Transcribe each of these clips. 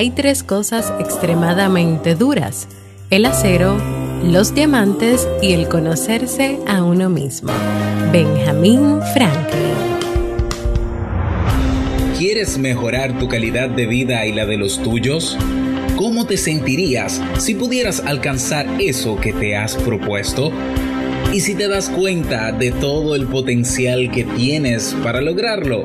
Hay tres cosas extremadamente duras, el acero, los diamantes y el conocerse a uno mismo. Benjamin Franklin. ¿Quieres mejorar tu calidad de vida y la de los tuyos? ¿Cómo te sentirías si pudieras alcanzar eso que te has propuesto? ¿Y si te das cuenta de todo el potencial que tienes para lograrlo?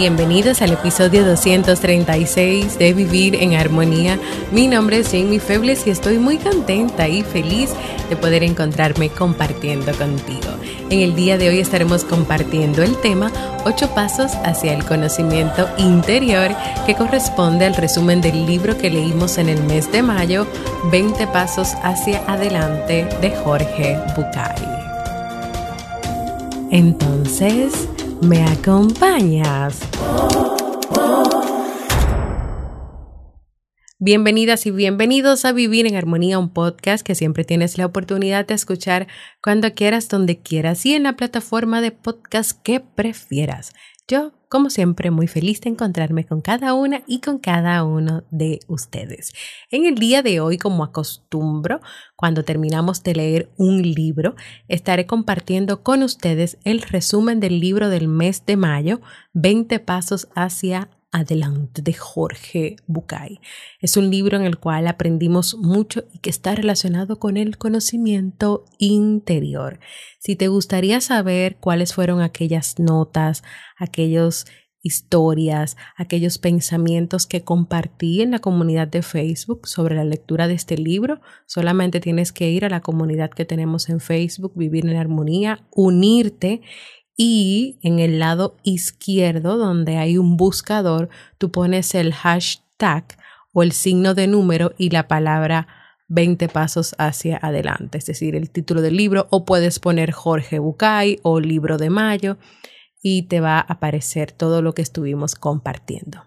Bienvenidos al episodio 236 de Vivir en Armonía. Mi nombre es Jamie Febles y estoy muy contenta y feliz de poder encontrarme compartiendo contigo. En el día de hoy estaremos compartiendo el tema 8 pasos hacia el conocimiento interior que corresponde al resumen del libro que leímos en el mes de mayo, 20 pasos hacia adelante de Jorge Bucay. Entonces, ¿Me acompañas? Bienvenidas y bienvenidos a Vivir en Armonía, un podcast que siempre tienes la oportunidad de escuchar cuando quieras, donde quieras y en la plataforma de podcast que prefieras. Yo, como siempre, muy feliz de encontrarme con cada una y con cada uno de ustedes. En el día de hoy, como acostumbro, cuando terminamos de leer un libro, estaré compartiendo con ustedes el resumen del libro del mes de mayo, 20 pasos hacia Adelante de Jorge Bucay. Es un libro en el cual aprendimos mucho y que está relacionado con el conocimiento interior. Si te gustaría saber cuáles fueron aquellas notas, aquellas historias, aquellos pensamientos que compartí en la comunidad de Facebook sobre la lectura de este libro, solamente tienes que ir a la comunidad que tenemos en Facebook, Vivir en Armonía, unirte y en el lado izquierdo donde hay un buscador, tú pones el hashtag o el signo de número y la palabra 20 pasos hacia adelante, es decir, el título del libro o puedes poner Jorge Bucay o libro de mayo y te va a aparecer todo lo que estuvimos compartiendo.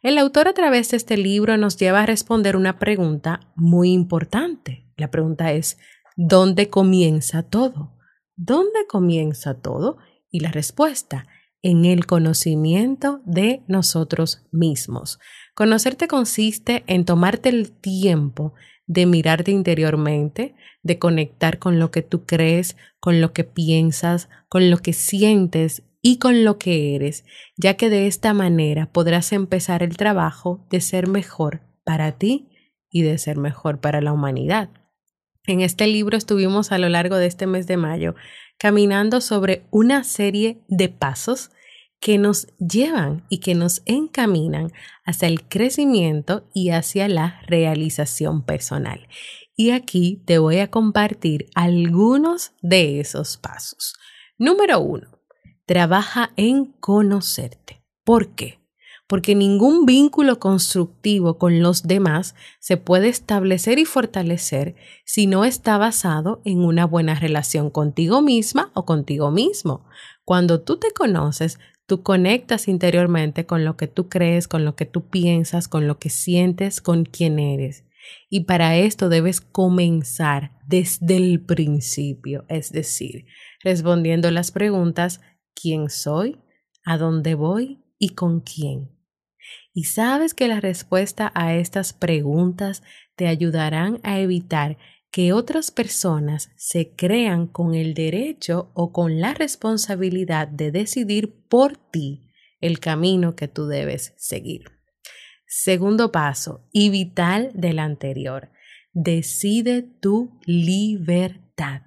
El autor a través de este libro nos lleva a responder una pregunta muy importante. La pregunta es, ¿dónde comienza todo? ¿Dónde comienza todo? Y la respuesta, en el conocimiento de nosotros mismos. Conocerte consiste en tomarte el tiempo de mirarte interiormente, de conectar con lo que tú crees, con lo que piensas, con lo que sientes y con lo que eres, ya que de esta manera podrás empezar el trabajo de ser mejor para ti y de ser mejor para la humanidad. En este libro estuvimos a lo largo de este mes de mayo caminando sobre una serie de pasos que nos llevan y que nos encaminan hacia el crecimiento y hacia la realización personal. Y aquí te voy a compartir algunos de esos pasos. Número uno, trabaja en conocerte. ¿Por qué? Porque ningún vínculo constructivo con los demás se puede establecer y fortalecer si no está basado en una buena relación contigo misma o contigo mismo. Cuando tú te conoces, tú conectas interiormente con lo que tú crees, con lo que tú piensas, con lo que sientes, con quién eres. Y para esto debes comenzar desde el principio, es decir, respondiendo las preguntas ¿quién soy? ¿A dónde voy? ¿Y con quién? Y sabes que la respuesta a estas preguntas te ayudarán a evitar que otras personas se crean con el derecho o con la responsabilidad de decidir por ti el camino que tú debes seguir. Segundo paso, y vital del anterior. decide tu libertad.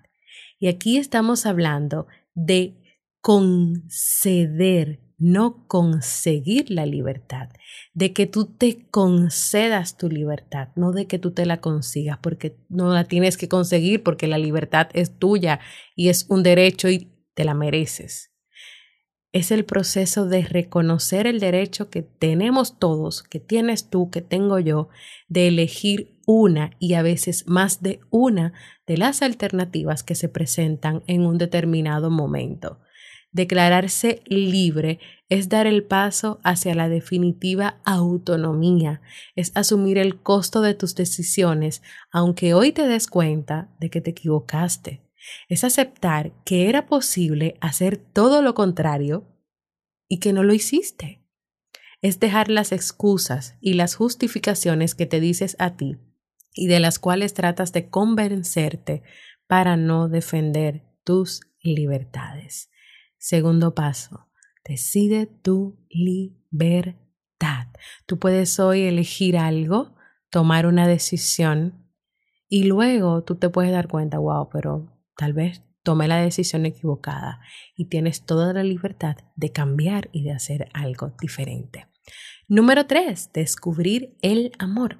Y aquí estamos hablando de conceder, no conseguir la libertad, de que tú te concedas tu libertad, no de que tú te la consigas, porque no la tienes que conseguir, porque la libertad es tuya y es un derecho y te la mereces es el proceso de reconocer el derecho que tenemos todos, que tienes tú, que tengo yo, de elegir una y a veces más de una de las alternativas que se presentan en un determinado momento. Declararse libre es dar el paso hacia la definitiva autonomía, es asumir el costo de tus decisiones, aunque hoy te des cuenta de que te equivocaste es aceptar que era posible hacer todo lo contrario y que no lo hiciste. Es dejar las excusas y las justificaciones que te dices a ti y de las cuales tratas de convencerte para no defender tus libertades. Segundo paso, decide tu libertad. Tú puedes hoy elegir algo, tomar una decisión y luego tú te puedes dar cuenta, wow, pero Tal vez tome la decisión equivocada y tienes toda la libertad de cambiar y de hacer algo diferente. Número tres, descubrir el amor.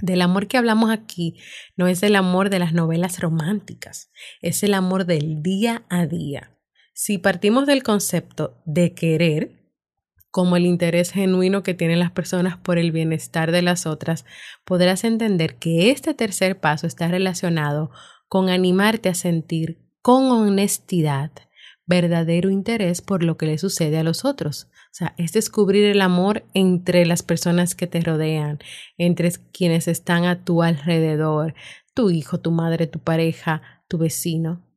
Del amor que hablamos aquí no es el amor de las novelas románticas, es el amor del día a día. Si partimos del concepto de querer, como el interés genuino que tienen las personas por el bienestar de las otras, podrás entender que este tercer paso está relacionado con animarte a sentir con honestidad verdadero interés por lo que le sucede a los otros. O sea, es descubrir el amor entre las personas que te rodean, entre quienes están a tu alrededor, tu hijo, tu madre, tu pareja, tu vecino.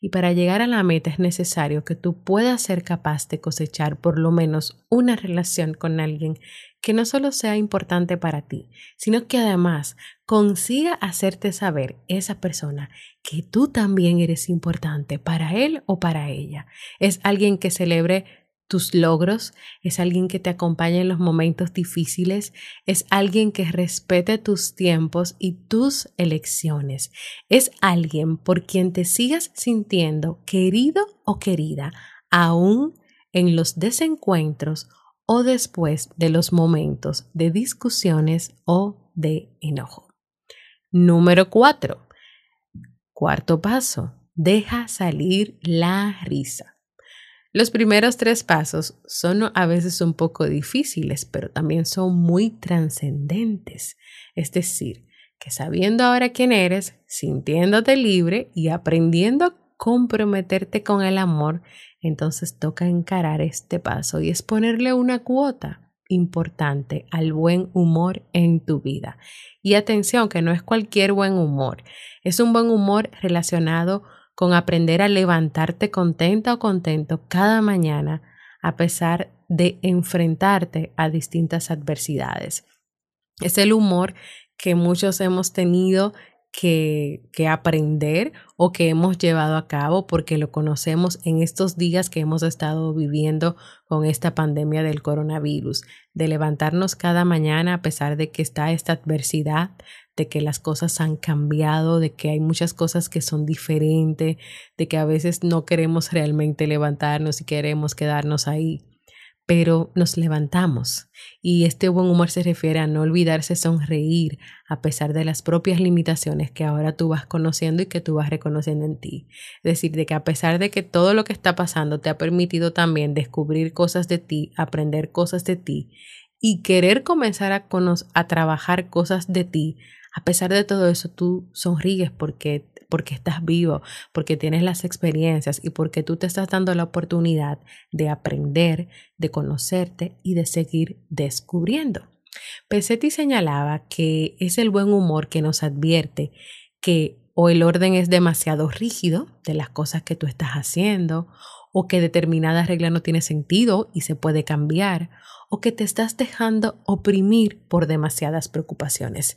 Y para llegar a la meta es necesario que tú puedas ser capaz de cosechar por lo menos una relación con alguien que no solo sea importante para ti, sino que además consiga hacerte saber esa persona que tú también eres importante para él o para ella. Es alguien que celebre tus logros, es alguien que te acompañe en los momentos difíciles, es alguien que respete tus tiempos y tus elecciones, es alguien por quien te sigas sintiendo querido o querida, aún en los desencuentros o después de los momentos de discusiones o de enojo. Número 4. Cuarto paso. Deja salir la risa. Los primeros tres pasos son a veces un poco difíciles, pero también son muy trascendentes. Es decir, que sabiendo ahora quién eres, sintiéndote libre y aprendiendo a comprometerte con el amor, entonces toca encarar este paso y es ponerle una cuota importante al buen humor en tu vida. Y atención, que no es cualquier buen humor, es un buen humor relacionado con aprender a levantarte contenta o contento cada mañana a pesar de enfrentarte a distintas adversidades. Es el humor que muchos hemos tenido que, que, aprender o que hemos llevado a cabo porque lo conocemos en estos días que hemos estado viviendo con esta pandemia del coronavirus, de levantarnos cada mañana a pesar de que está esta adversidad, de que las cosas han cambiado, de que hay muchas cosas que son diferentes, de que a veces no queremos realmente levantarnos y queremos quedarnos ahí pero nos levantamos. Y este buen humor se refiere a no olvidarse sonreír a pesar de las propias limitaciones que ahora tú vas conociendo y que tú vas reconociendo en ti. Es decir, de que a pesar de que todo lo que está pasando te ha permitido también descubrir cosas de ti, aprender cosas de ti y querer comenzar a, a trabajar cosas de ti, a pesar de todo eso tú sonríes porque porque estás vivo, porque tienes las experiencias y porque tú te estás dando la oportunidad de aprender, de conocerte y de seguir descubriendo. Pesetti señalaba que es el buen humor que nos advierte que o el orden es demasiado rígido de las cosas que tú estás haciendo, o que determinada regla no tiene sentido y se puede cambiar, o que te estás dejando oprimir por demasiadas preocupaciones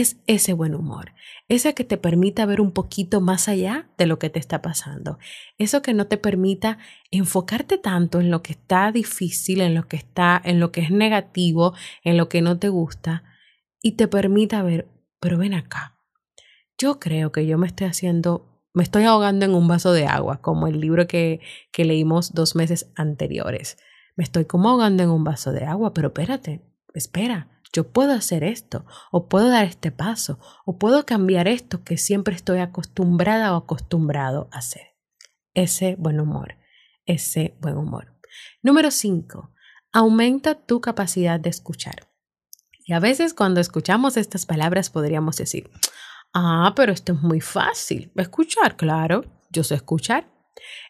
es ese buen humor, ese que te permita ver un poquito más allá de lo que te está pasando, eso que no te permita enfocarte tanto en lo que está difícil, en lo que está, en lo que es negativo, en lo que no te gusta y te permita ver, pero ven acá. Yo creo que yo me estoy haciendo, me estoy ahogando en un vaso de agua, como el libro que, que leímos dos meses anteriores. Me estoy como ahogando en un vaso de agua, pero espérate, espera, yo puedo hacer esto, o puedo dar este paso, o puedo cambiar esto que siempre estoy acostumbrada o acostumbrado a hacer. Ese buen humor, ese buen humor. Número 5. Aumenta tu capacidad de escuchar. Y a veces cuando escuchamos estas palabras podríamos decir, ah, pero esto es muy fácil. Escuchar, claro, yo sé escuchar.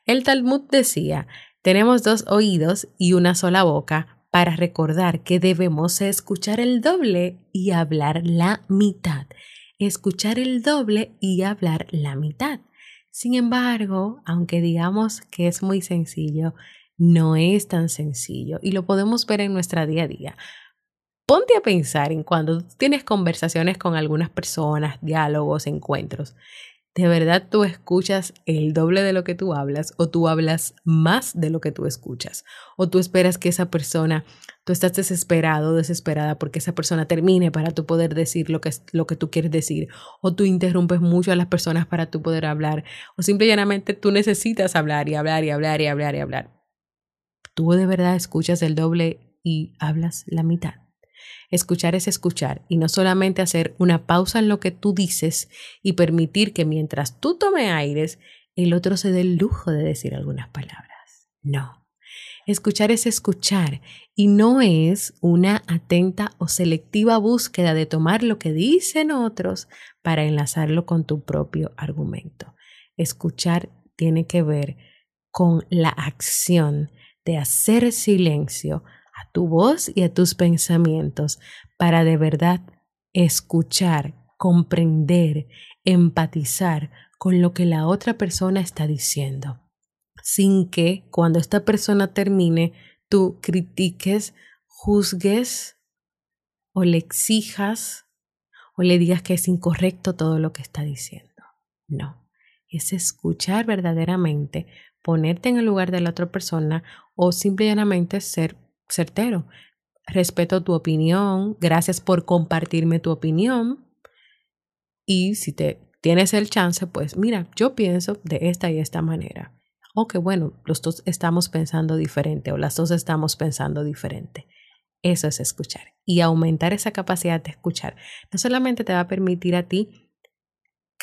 El Talmud decía, tenemos dos oídos y una sola boca para recordar que debemos escuchar el doble y hablar la mitad. Escuchar el doble y hablar la mitad. Sin embargo, aunque digamos que es muy sencillo, no es tan sencillo y lo podemos ver en nuestra día a día. Ponte a pensar en cuando tienes conversaciones con algunas personas, diálogos, encuentros de verdad tú escuchas el doble de lo que tú hablas o tú hablas más de lo que tú escuchas o tú esperas que esa persona, tú estás desesperado, desesperada porque esa persona termine para tú poder decir lo que, lo que tú quieres decir o tú interrumpes mucho a las personas para tú poder hablar o simplemente tú necesitas hablar y hablar y hablar y hablar y hablar. Tú de verdad escuchas el doble y hablas la mitad. Escuchar es escuchar y no solamente hacer una pausa en lo que tú dices y permitir que mientras tú tomes aires, el otro se dé el lujo de decir algunas palabras. No. Escuchar es escuchar y no es una atenta o selectiva búsqueda de tomar lo que dicen otros para enlazarlo con tu propio argumento. Escuchar tiene que ver con la acción de hacer silencio a tu voz y a tus pensamientos para de verdad escuchar, comprender, empatizar con lo que la otra persona está diciendo, sin que cuando esta persona termine tú critiques, juzgues o le exijas o le digas que es incorrecto todo lo que está diciendo. No, es escuchar verdaderamente, ponerte en el lugar de la otra persona o simplemente ser certero. Respeto tu opinión, gracias por compartirme tu opinión. Y si te tienes el chance, pues mira, yo pienso de esta y esta manera. O que bueno, los dos estamos pensando diferente o las dos estamos pensando diferente. Eso es escuchar. Y aumentar esa capacidad de escuchar no solamente te va a permitir a ti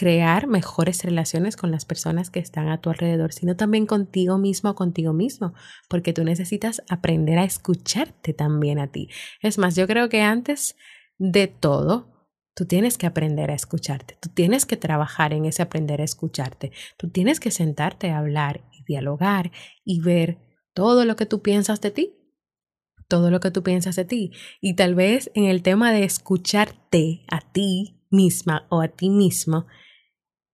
crear mejores relaciones con las personas que están a tu alrededor, sino también contigo mismo contigo mismo, porque tú necesitas aprender a escucharte también a ti. Es más, yo creo que antes de todo, tú tienes que aprender a escucharte, tú tienes que trabajar en ese aprender a escucharte, tú tienes que sentarte a hablar y dialogar y ver todo lo que tú piensas de ti, todo lo que tú piensas de ti. Y tal vez en el tema de escucharte a ti misma o a ti mismo,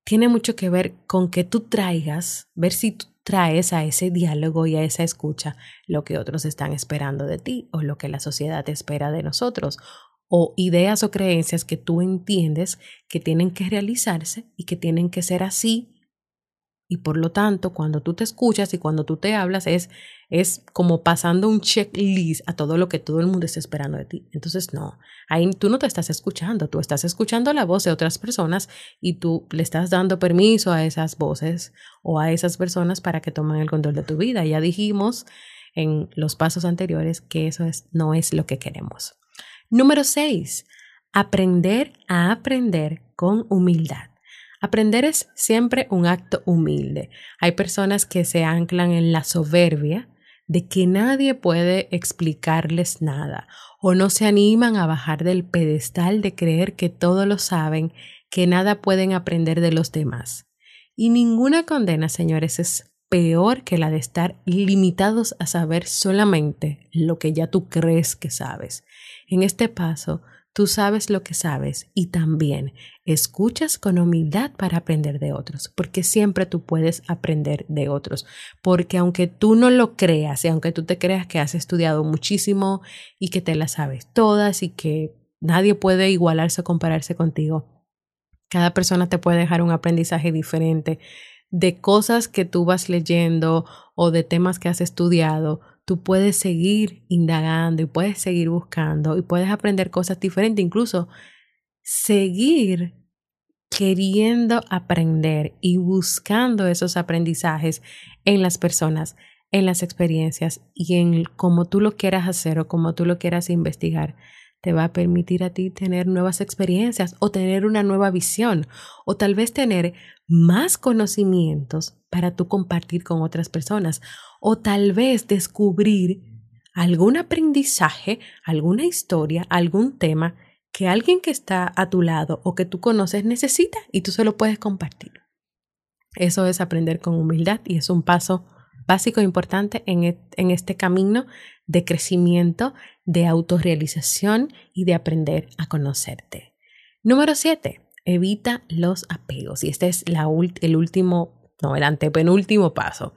tiene mucho que ver con que tú traigas, ver si tú traes a ese diálogo y a esa escucha lo que otros están esperando de ti o lo que la sociedad espera de nosotros o ideas o creencias que tú entiendes que tienen que realizarse y que tienen que ser así y por lo tanto, cuando tú te escuchas y cuando tú te hablas, es, es como pasando un checklist a todo lo que todo el mundo está esperando de ti. Entonces, no, ahí tú no te estás escuchando, tú estás escuchando la voz de otras personas y tú le estás dando permiso a esas voces o a esas personas para que tomen el control de tu vida. Ya dijimos en los pasos anteriores que eso es, no es lo que queremos. Número seis, aprender a aprender con humildad. Aprender es siempre un acto humilde. Hay personas que se anclan en la soberbia de que nadie puede explicarles nada o no se animan a bajar del pedestal de creer que todo lo saben, que nada pueden aprender de los demás. Y ninguna condena, señores, es peor que la de estar limitados a saber solamente lo que ya tú crees que sabes. En este paso, Tú sabes lo que sabes y también escuchas con humildad para aprender de otros, porque siempre tú puedes aprender de otros, porque aunque tú no lo creas y aunque tú te creas que has estudiado muchísimo y que te las sabes todas y que nadie puede igualarse o compararse contigo, cada persona te puede dejar un aprendizaje diferente de cosas que tú vas leyendo o de temas que has estudiado, tú puedes seguir indagando y puedes seguir buscando y puedes aprender cosas diferentes. Incluso seguir queriendo aprender y buscando esos aprendizajes en las personas, en las experiencias y en cómo tú lo quieras hacer o cómo tú lo quieras investigar, te va a permitir a ti tener nuevas experiencias o tener una nueva visión o tal vez tener más conocimientos para tú compartir con otras personas o tal vez descubrir algún aprendizaje, alguna historia, algún tema que alguien que está a tu lado o que tú conoces necesita y tú se lo puedes compartir. Eso es aprender con humildad y es un paso básico e importante en, en este camino de crecimiento, de autorrealización y de aprender a conocerte. Número 7. Evita los apegos. Y este es el último, no, el antepenúltimo paso.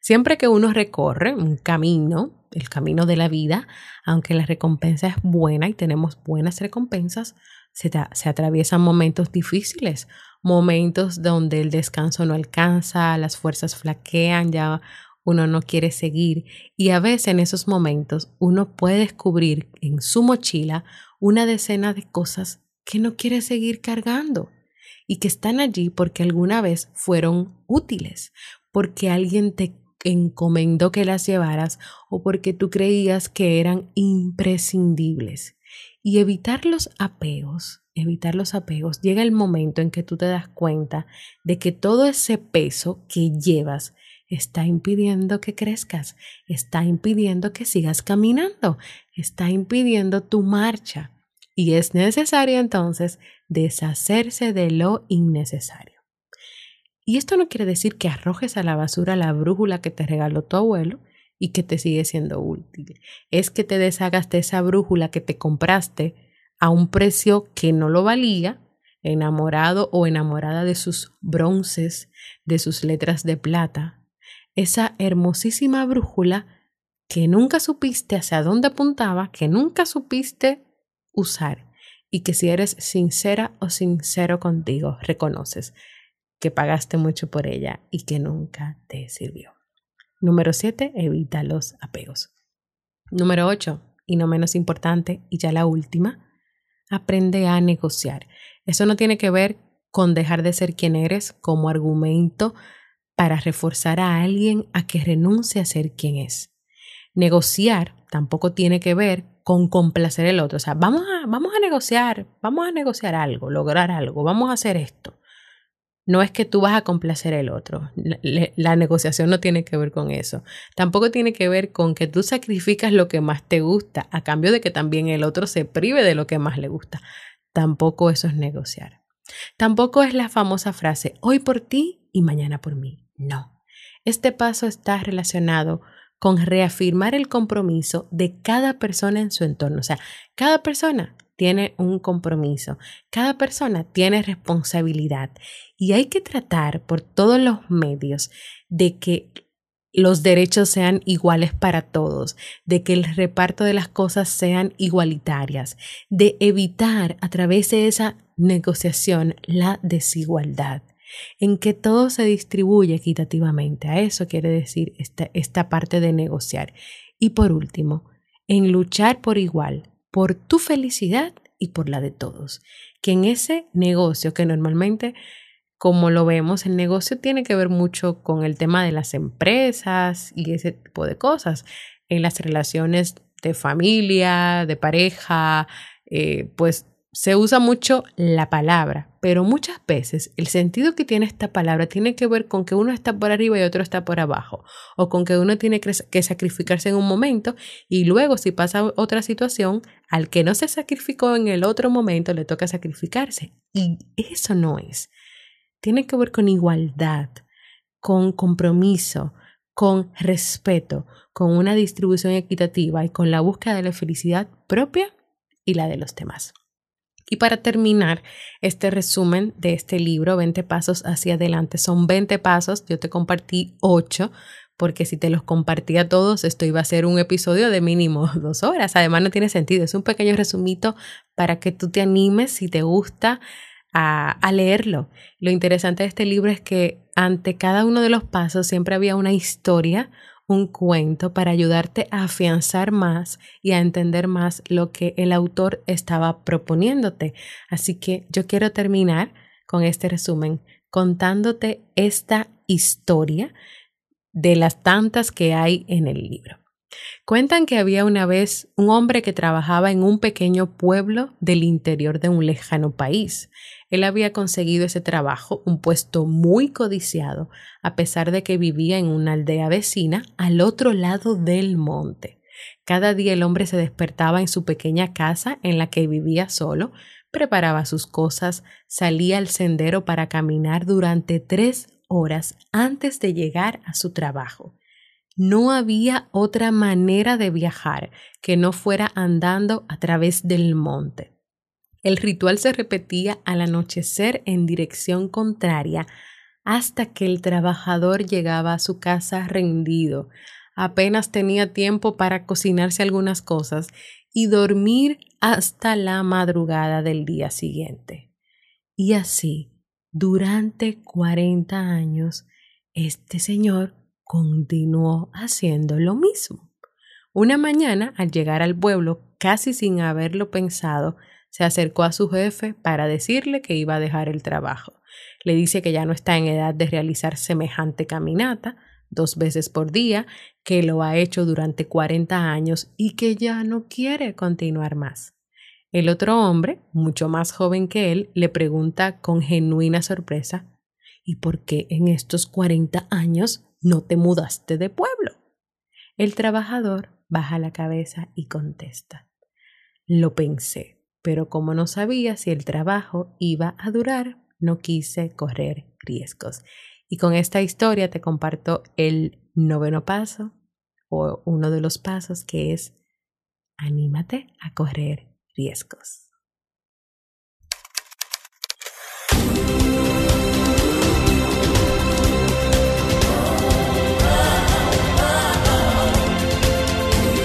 Siempre que uno recorre un camino, el camino de la vida, aunque la recompensa es buena y tenemos buenas recompensas, se, se, atraviesan momentos difíciles, momentos donde el descanso no alcanza, las fuerzas flaquean, ya uno no quiere seguir y a veces en esos momentos uno puede descubrir en su mochila una decena de cosas que no quiere seguir cargando y que están allí porque alguna vez fueron útiles, porque alguien te encomendó que las llevaras o porque tú creías que eran imprescindibles. Y evitar los apegos, evitar los apegos, llega el momento en que tú te das cuenta de que todo ese peso que llevas está impidiendo que crezcas, está impidiendo que sigas caminando, está impidiendo tu marcha. Y es necesario entonces deshacerse de lo innecesario. Y esto no quiere decir que arrojes a la basura la brújula que te regaló tu abuelo y que te sigue siendo útil. Es que te deshagas de esa brújula que te compraste a un precio que no lo valía, enamorado o enamorada de sus bronces, de sus letras de plata, esa hermosísima brújula que nunca supiste hacia dónde apuntaba, que nunca supiste usar y que si eres sincera o sincero contigo, reconoces que pagaste mucho por ella y que nunca te sirvió. Número 7. Evita los apegos. Número 8. Y no menos importante, y ya la última, aprende a negociar. Eso no tiene que ver con dejar de ser quien eres como argumento para reforzar a alguien a que renuncie a ser quien es. Negociar tampoco tiene que ver con complacer el otro. O sea, vamos a, vamos a negociar, vamos a negociar algo, lograr algo, vamos a hacer esto. No es que tú vas a complacer el otro. La, la, negociación no tiene que ver con eso. Tampoco tiene que ver con que tú sacrificas lo que más te gusta a cambio de que también el otro se prive de lo que más le gusta. Tampoco eso es negociar. Tampoco es la famosa frase hoy por ti y mañana por mí. No. Este paso está relacionado con reafirmar el compromiso de cada persona en su entorno. O sea, cada persona tiene un compromiso, cada persona tiene responsabilidad y hay que tratar por todos los medios de que los derechos sean iguales para todos, de que el reparto de las cosas sean igualitarias, de evitar a través de esa negociación la desigualdad en que todo se distribuye equitativamente. A eso quiere decir esta, esta parte de negociar. Y por último, en luchar por igual, por tu felicidad y por la de todos. Que en ese negocio que normalmente como lo vemos, el negocio tiene que ver mucho con el tema de las empresas y ese tipo de cosas. En las relaciones de familia, de pareja, eh, pues se usa mucho la palabra, pero muchas veces el sentido que tiene esta palabra tiene que ver con que uno está por arriba y otro está por abajo, o con que uno tiene que sacrificarse en un momento y luego si pasa otra situación, al que no se sacrificó en el otro momento le toca sacrificarse. Y eso no es. Tiene que ver con igualdad, con compromiso, con respeto, con una distribución equitativa y con la búsqueda de la felicidad propia y la de los demás. Y para terminar este resumen de este libro, 20 pasos hacia adelante, son 20 pasos, yo te compartí 8, porque si te los compartía todos, esto iba a ser un episodio de mínimo dos horas. Además, no tiene sentido, es un pequeño resumito para que tú te animes si te gusta a, a leerlo. Lo interesante de este libro es que ante cada uno de los pasos siempre había una historia un cuento para ayudarte a afianzar más y a entender más lo que el autor estaba proponiéndote. Así que yo quiero terminar con este resumen contándote esta historia de las tantas que hay en el libro. Cuentan que había una vez un hombre que trabajaba en un pequeño pueblo del interior de un lejano país. Él había conseguido ese trabajo, un puesto muy codiciado, a pesar de que vivía en una aldea vecina al otro lado del monte. Cada día el hombre se despertaba en su pequeña casa en la que vivía solo, preparaba sus cosas, salía al sendero para caminar durante tres horas antes de llegar a su trabajo. No había otra manera de viajar que no fuera andando a través del monte. El ritual se repetía al anochecer en dirección contraria hasta que el trabajador llegaba a su casa rendido. Apenas tenía tiempo para cocinarse algunas cosas y dormir hasta la madrugada del día siguiente. Y así, durante cuarenta años, este señor continuó haciendo lo mismo. Una mañana, al llegar al pueblo, casi sin haberlo pensado, se acercó a su jefe para decirle que iba a dejar el trabajo. Le dice que ya no está en edad de realizar semejante caminata dos veces por día, que lo ha hecho durante cuarenta años y que ya no quiere continuar más. El otro hombre, mucho más joven que él, le pregunta con genuina sorpresa ¿Y por qué en estos cuarenta años no te mudaste de pueblo? El trabajador baja la cabeza y contesta Lo pensé, pero como no sabía si el trabajo iba a durar, no quise correr riesgos. Y con esta historia te comparto el noveno paso o uno de los pasos que es anímate a correr riesgos.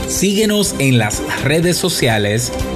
Síguenos en las redes sociales,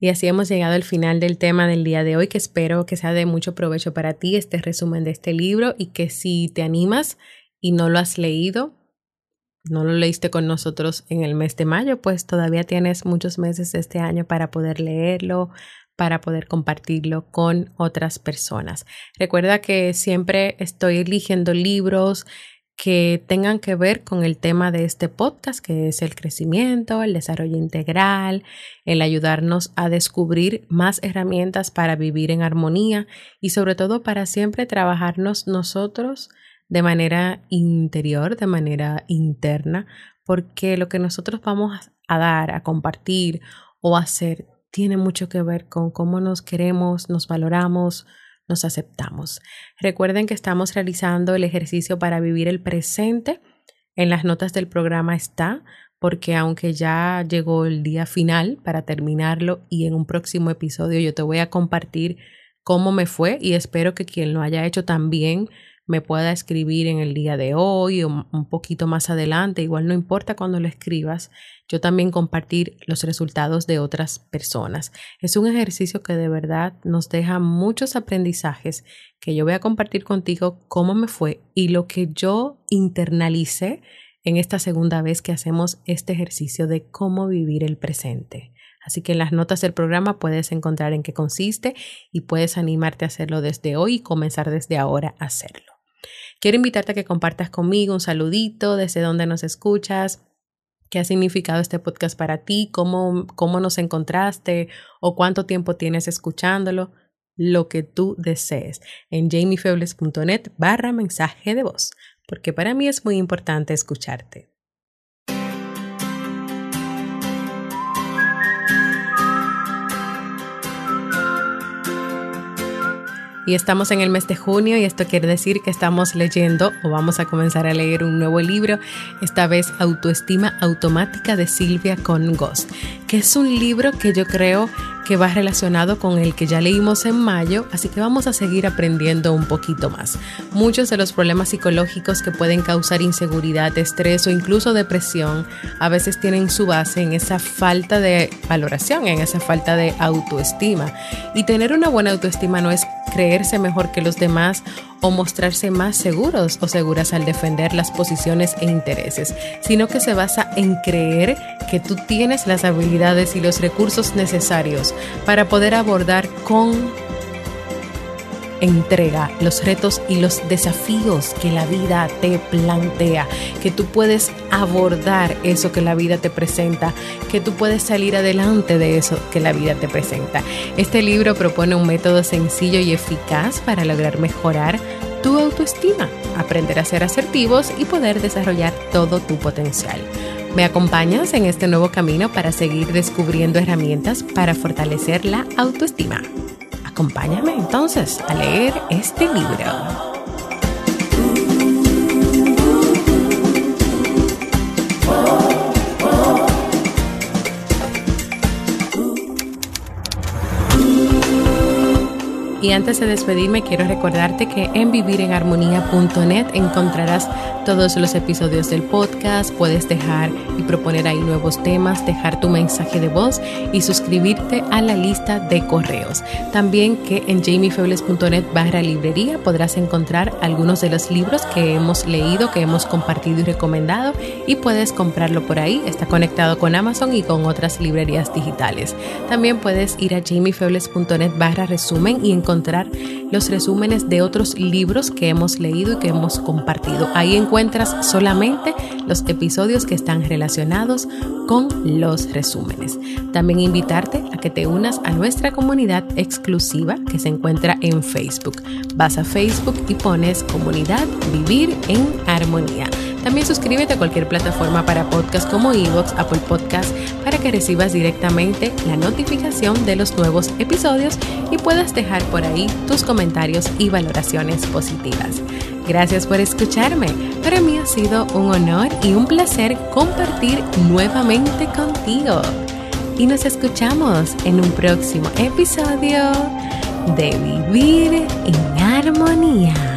Y así hemos llegado al final del tema del día de hoy, que espero que sea de mucho provecho para ti este resumen de este libro y que si te animas y no lo has leído, no lo leíste con nosotros en el mes de mayo, pues todavía tienes muchos meses este año para poder leerlo, para poder compartirlo con otras personas. Recuerda que siempre estoy eligiendo libros que tengan que ver con el tema de este podcast, que es el crecimiento, el desarrollo integral, el ayudarnos a descubrir más herramientas para vivir en armonía y sobre todo para siempre trabajarnos nosotros de manera interior, de manera interna, porque lo que nosotros vamos a dar, a compartir o hacer tiene mucho que ver con cómo nos queremos, nos valoramos, nos aceptamos. Recuerden que estamos realizando el ejercicio para vivir el presente. En las notas del programa está, porque aunque ya llegó el día final para terminarlo y en un próximo episodio yo te voy a compartir cómo me fue y espero que quien lo haya hecho también me pueda escribir en el día de hoy o un poquito más adelante, igual no importa cuando lo escribas, yo también compartir los resultados de otras personas. Es un ejercicio que de verdad nos deja muchos aprendizajes que yo voy a compartir contigo cómo me fue y lo que yo internalicé en esta segunda vez que hacemos este ejercicio de cómo vivir el presente. Así que en las notas del programa puedes encontrar en qué consiste y puedes animarte a hacerlo desde hoy y comenzar desde ahora a hacerlo. Quiero invitarte a que compartas conmigo un saludito desde donde nos escuchas, qué ha significado este podcast para ti, cómo, cómo nos encontraste o cuánto tiempo tienes escuchándolo, lo que tú desees en jamiefebles.net barra mensaje de voz, porque para mí es muy importante escucharte. Y estamos en el mes de junio y esto quiere decir que estamos leyendo o vamos a comenzar a leer un nuevo libro, esta vez Autoestima Automática de Silvia con Ghost, que es un libro que yo creo que va relacionado con el que ya leímos en mayo, así que vamos a seguir aprendiendo un poquito más. Muchos de los problemas psicológicos que pueden causar inseguridad, estrés o incluso depresión a veces tienen su base en esa falta de valoración, en esa falta de autoestima. Y tener una buena autoestima no es creerse mejor que los demás o mostrarse más seguros o seguras al defender las posiciones e intereses, sino que se basa en creer que tú tienes las habilidades y los recursos necesarios para poder abordar con entrega los retos y los desafíos que la vida te plantea, que tú puedes abordar eso que la vida te presenta, que tú puedes salir adelante de eso que la vida te presenta. Este libro propone un método sencillo y eficaz para lograr mejorar tu autoestima, aprender a ser asertivos y poder desarrollar todo tu potencial. ¿Me acompañas en este nuevo camino para seguir descubriendo herramientas para fortalecer la autoestima? Acompáñame entonces a leer este libro. Y antes de despedirme, quiero recordarte que en vivirenharmonía.net encontrarás todos los episodios del podcast, puedes dejar y proponer ahí nuevos temas, dejar tu mensaje de voz y suscribirte a la lista de correos. También que en jamiefebles.net barra librería podrás encontrar algunos de los libros que hemos leído, que hemos compartido y recomendado y puedes comprarlo por ahí. Está conectado con Amazon y con otras librerías digitales. También puedes ir a jamiefebles.net barra resumen y encontrar encontrar los resúmenes de otros libros que hemos leído y que hemos compartido. Ahí encuentras solamente los episodios que están relacionados con los resúmenes. También invitarte a que te unas a nuestra comunidad exclusiva que se encuentra en Facebook. Vas a Facebook y pones comunidad Vivir en Armonía. También suscríbete a cualquier plataforma para podcast como Evox, Apple Podcast, para que recibas directamente la notificación de los nuevos episodios y puedas dejar por ahí tus comentarios y valoraciones positivas. Gracias por escucharme. Para mí ha sido un honor y un placer compartir nuevamente contigo. Y nos escuchamos en un próximo episodio de Vivir en Armonía.